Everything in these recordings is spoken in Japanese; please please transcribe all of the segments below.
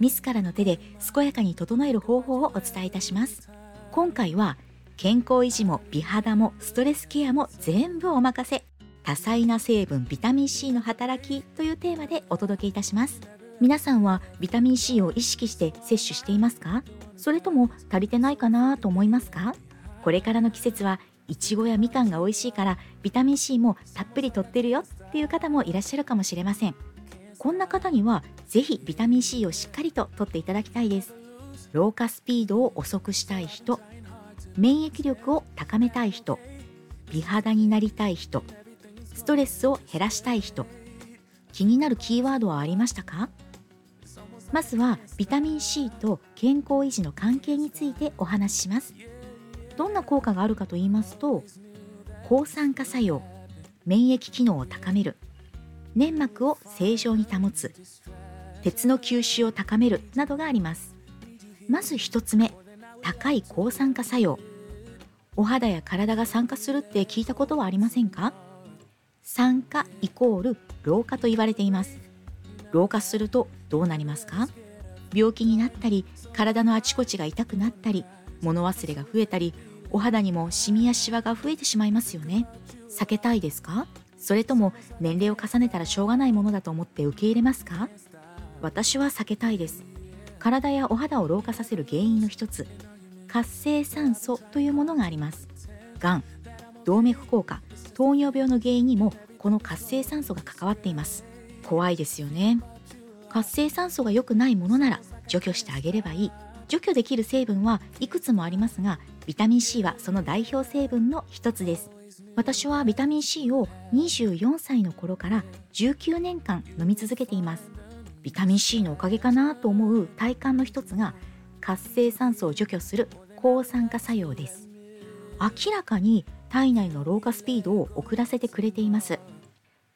自らの手で健やかに整える方法をお伝えいたします。今回は健康維持も美肌もストレスケアも全部お任せ。多彩な成分ビタミン C の働きというテーマでお届けいたします。皆さんはビタミン C を意識して摂取していますか？それとも足りてないかなと思いますか？これからの季節はいちごやみかんが美味しいからビタミン C もたっぷりとってるよっていう方もいらっしゃるかもしれません。こんな方にはぜひビタミン C をしっかりと取っていただきたいです。老化スピードを遅くしたい人免疫力を高めたい人美肌になりたい人ストレスを減らしたい人気になるキーワードはありましたか？まずはビタミン C と健康維持の関係についてお話しします。どんな効果があるかと言いますと抗酸化作用免疫機能を高める粘膜を正常に保つ。鉄の吸収を高める。などがあります。まず1つ目。高い抗酸化作用。お肌や体が酸化するって聞いたことはありませんか？酸化イコール老化と言われています。老化するとどうなりますか？病気になったり体のあちこちが痛くなったり物忘れが増えたりお肌にもシミやシワが増えてしまいますよね。避けたいですか？それとも年齢を重ねたらしょうがないものだと思って受け入れますか？私は避けたいです。体やお肌を老化させる原因の一つ活性酸素というものがあります。がん動脈硬化糖尿病の原因にもこの活性酸素が関わっています。怖いですよね。活性酸素が良くないものなら除去してあげればいい。除去できる成分はいくつもありますがビタミン C はその代表成分の一つです。私はビタミン C を24歳の頃から19年間飲み続けています。ビタミン C のおかげかなと思う体感の一つが活性酸素を除去する抗酸化作用です。明らかに体内の老化スピードを遅らせてくれています。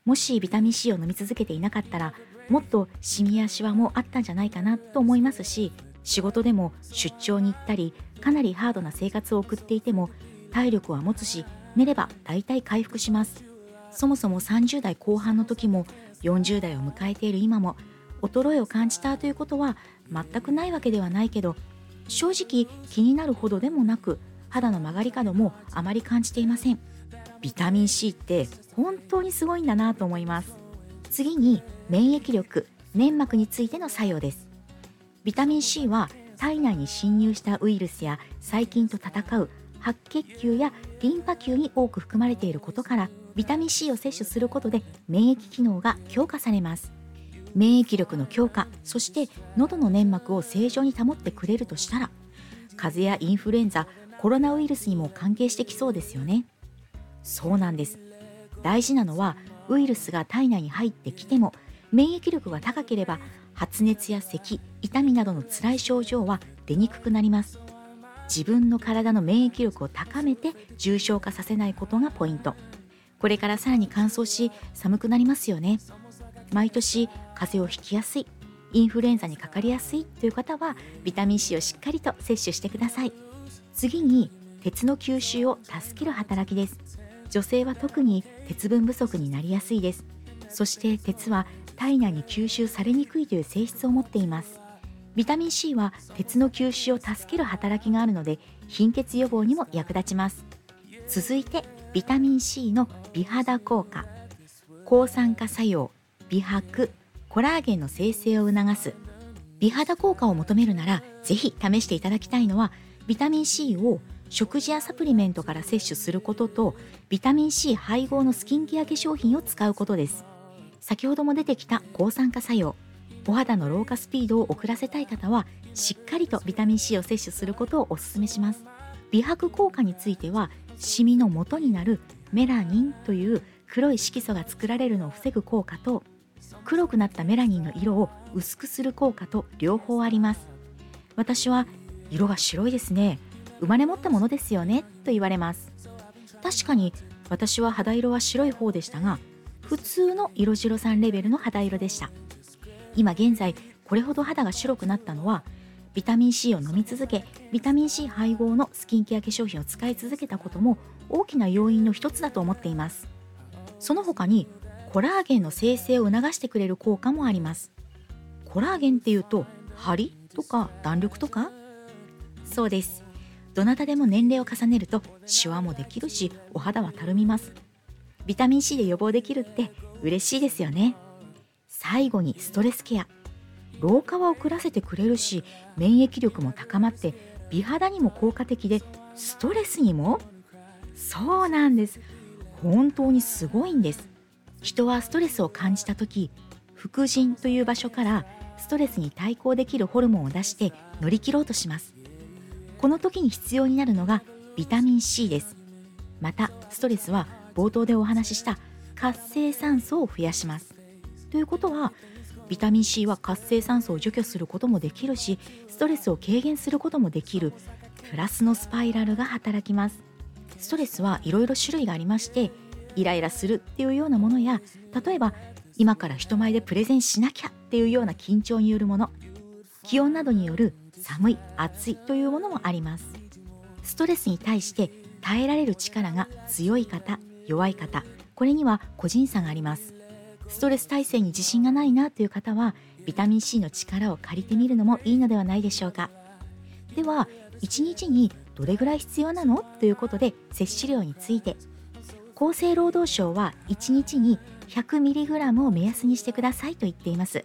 もしビタミン C を飲み続けていなかったらもっとシミやシワもあったんじゃないかなと思いますし仕事でも出張に行ったりかなりハードな生活を送っていても体力は持つし寝れば大体回復します。そもそも30代後半の時も40代を迎えている今も衰えを感じたということは全くないわけではないけど正直気になるほどでもなく肌の曲がり角もあまり感じていません。ビタミン C って本当にすごいんだなと思います。次に免疫力粘膜についての作用です。ビタミン C は体内に侵入したウイルスや細菌と戦う白血球やリンパ球に多く含まれていることからビタミン C を摂取することで免疫機能が強化されます。免疫力の強化そして喉の粘膜を正常に保ってくれるとしたら風邪やインフルエンザコロナウイルスにも関係してきそうですよね。そうなんです。大事なのはウイルスが体内に入ってきても免疫力が高ければ発熱や咳痛みなどの辛い症状は出にくくなります。自分の体の免疫力を高めて重症化させないことがポイント。これからさらに乾燥し寒くなりますよね。毎年風邪をひきやすいインフルエンザにかかりやすいという方はビタミン C をしっかりと摂取してください。次に鉄の吸収を助ける働きです。女性は特に鉄分不足になりやすいです。そして鉄は体内に吸収されにくいという性質を持っています。ビタミン C は鉄の吸収を助ける働きがあるので貧血予防にも役立ちます。続いてビタミン C の美肌効果。抗酸化作用美白コラーゲンの生成を促す。美肌効果を求めるならぜひ試していただきたいのはビタミン C を食事やサプリメントから摂取することとビタミン C 配合のスキンケア化粧品を使うことです。先ほども出てきた抗酸化作用。お肌の老化スピードを遅らせたい方はしっかりとビタミン C を摂取することをお勧めします。美白効果についてはシミの元になるメラニンという黒い色素が作られるのを防ぐ効果と黒くなったメラニンの色を薄くする効果と両方あります。私は色が白いですね。生まれ持ったものですよねと言われます。確かに私は肌色は白い方でしたが普通の色白さんレベルの肌色でした。今現在これほど肌が白くなったのはビタミン C を飲み続けビタミン C 配合のスキンケア化粧品を使い続けたことも大きな要因の一つだと思っています。その他にコラーゲンの生成を促してくれる効果もあります。コラーゲンっていうと張りとか弾力とか？そうです。どなたでも年齢を重ねるとシワもできるしお肌はたるみます。ビタミン C で予防できるって嬉しいですよね。最後にストレスケア。老化は遅らせてくれるし免疫力も高まって美肌にも効果的でストレスにも？そうなんです。本当にすごいんです。人はストレスを感じた時副腎という場所からストレスに対抗できるホルモンを出して乗り切ろうとします。この時に必要になるのがビタミン C です。またストレスは冒頭でお話しした活性酸素を増やします。ということはビタミン C は活性酸素を除去することもできるしストレスを軽減することもできるプラスのスパイラルが働きます。ストレスはいろいろ種類がありましてイライラするっていうようなものや例えば今から人前でプレゼンしなきゃっていうような緊張によるもの気温などによる寒い暑いというものもあります。ストレスに対して耐えられる力が強い方弱い方これには個人差があります。ストレス耐性に自信がないなという方はビタミン C の力を借りてみるのもいいのではないでしょうか。では1日にどれぐらい必要なのということで摂取量について厚生労働省は1日に 100mg を目安にしてくださいと言っています。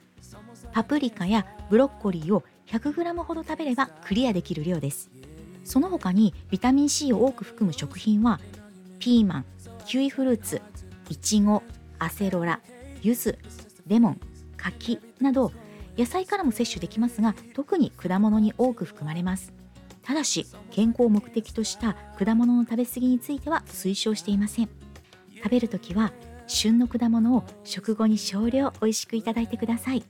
パプリカやブロッコリーを 100g ほど食べればクリアできる量です。その他にビタミン C を多く含む食品はピーマンキウイフルーツいちごアセロラ柚子レモン柿など野菜からも摂取できますが特に果物に多く含まれます。ただし健康を目的とした果物の食べ過ぎについては推奨していません。食べるときは旬の果物を食後に少量美味しくいただいてください。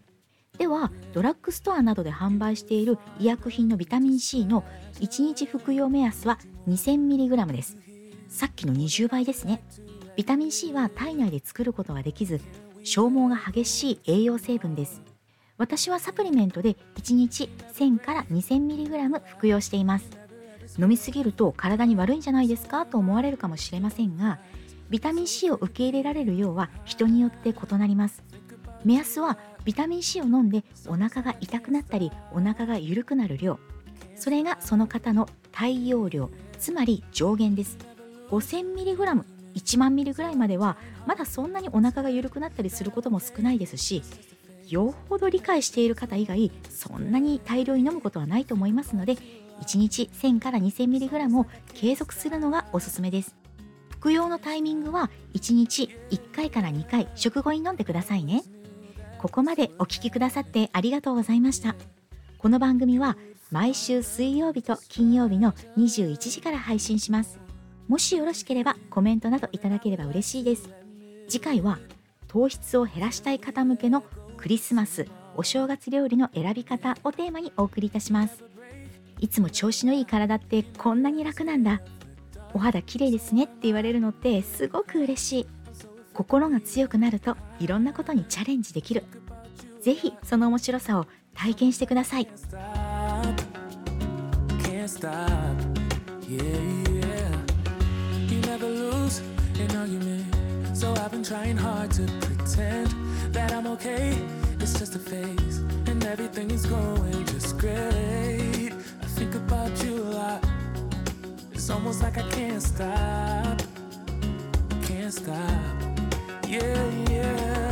ではドラッグストアなどで販売している医薬品のビタミン C の1日服用目安は 2000mg です。さっきの20倍ですね。ビタミン C は体内で作ることができず消耗が激しい栄養成分です。私はサプリメントで1日1000から 2000mg 服用しています。飲みすぎると体に悪いんじゃないですか？と思われるかもしれませんがビタミン C を受け入れられる量は人によって異なります。目安はビタミン C を飲んでお腹が痛くなったりお腹が緩くなる量。それがその方の体容量つまり上限です。5000mg 1万ミリぐらいまではまだそんなにお腹が緩くなったりすることも少ないですしよほど理解している方以外そんなに大量に飲むことはないと思いますので1日1000から 2000mg を継続するのがおすすめです。服用のタイミングは1日1回から2回食後に飲んでくださいね。ここまでお聴きくださってありがとうございました。この番組は毎週水曜日と金曜日の21時から配信します。もしよろしければコメントなどいただければ嬉しいです。次回は糖質を減らしたい方向けのクリスマスお正月料理の選び方をテーマにお送りいたします。いつも調子のいい体ってこんなに楽なんだ。お肌綺麗ですねって言われるのってすごく嬉しい。心が強くなるといろんなことにチャレンジできる。ぜひその面白さを体験してください。Can't stop! イェイ So I've been trying hard to pretend that I'm okay. It's just a phase, and everything is going just great. I think about you a lot. It's almost like I can't stop. Can't stop. Yeah, yeah.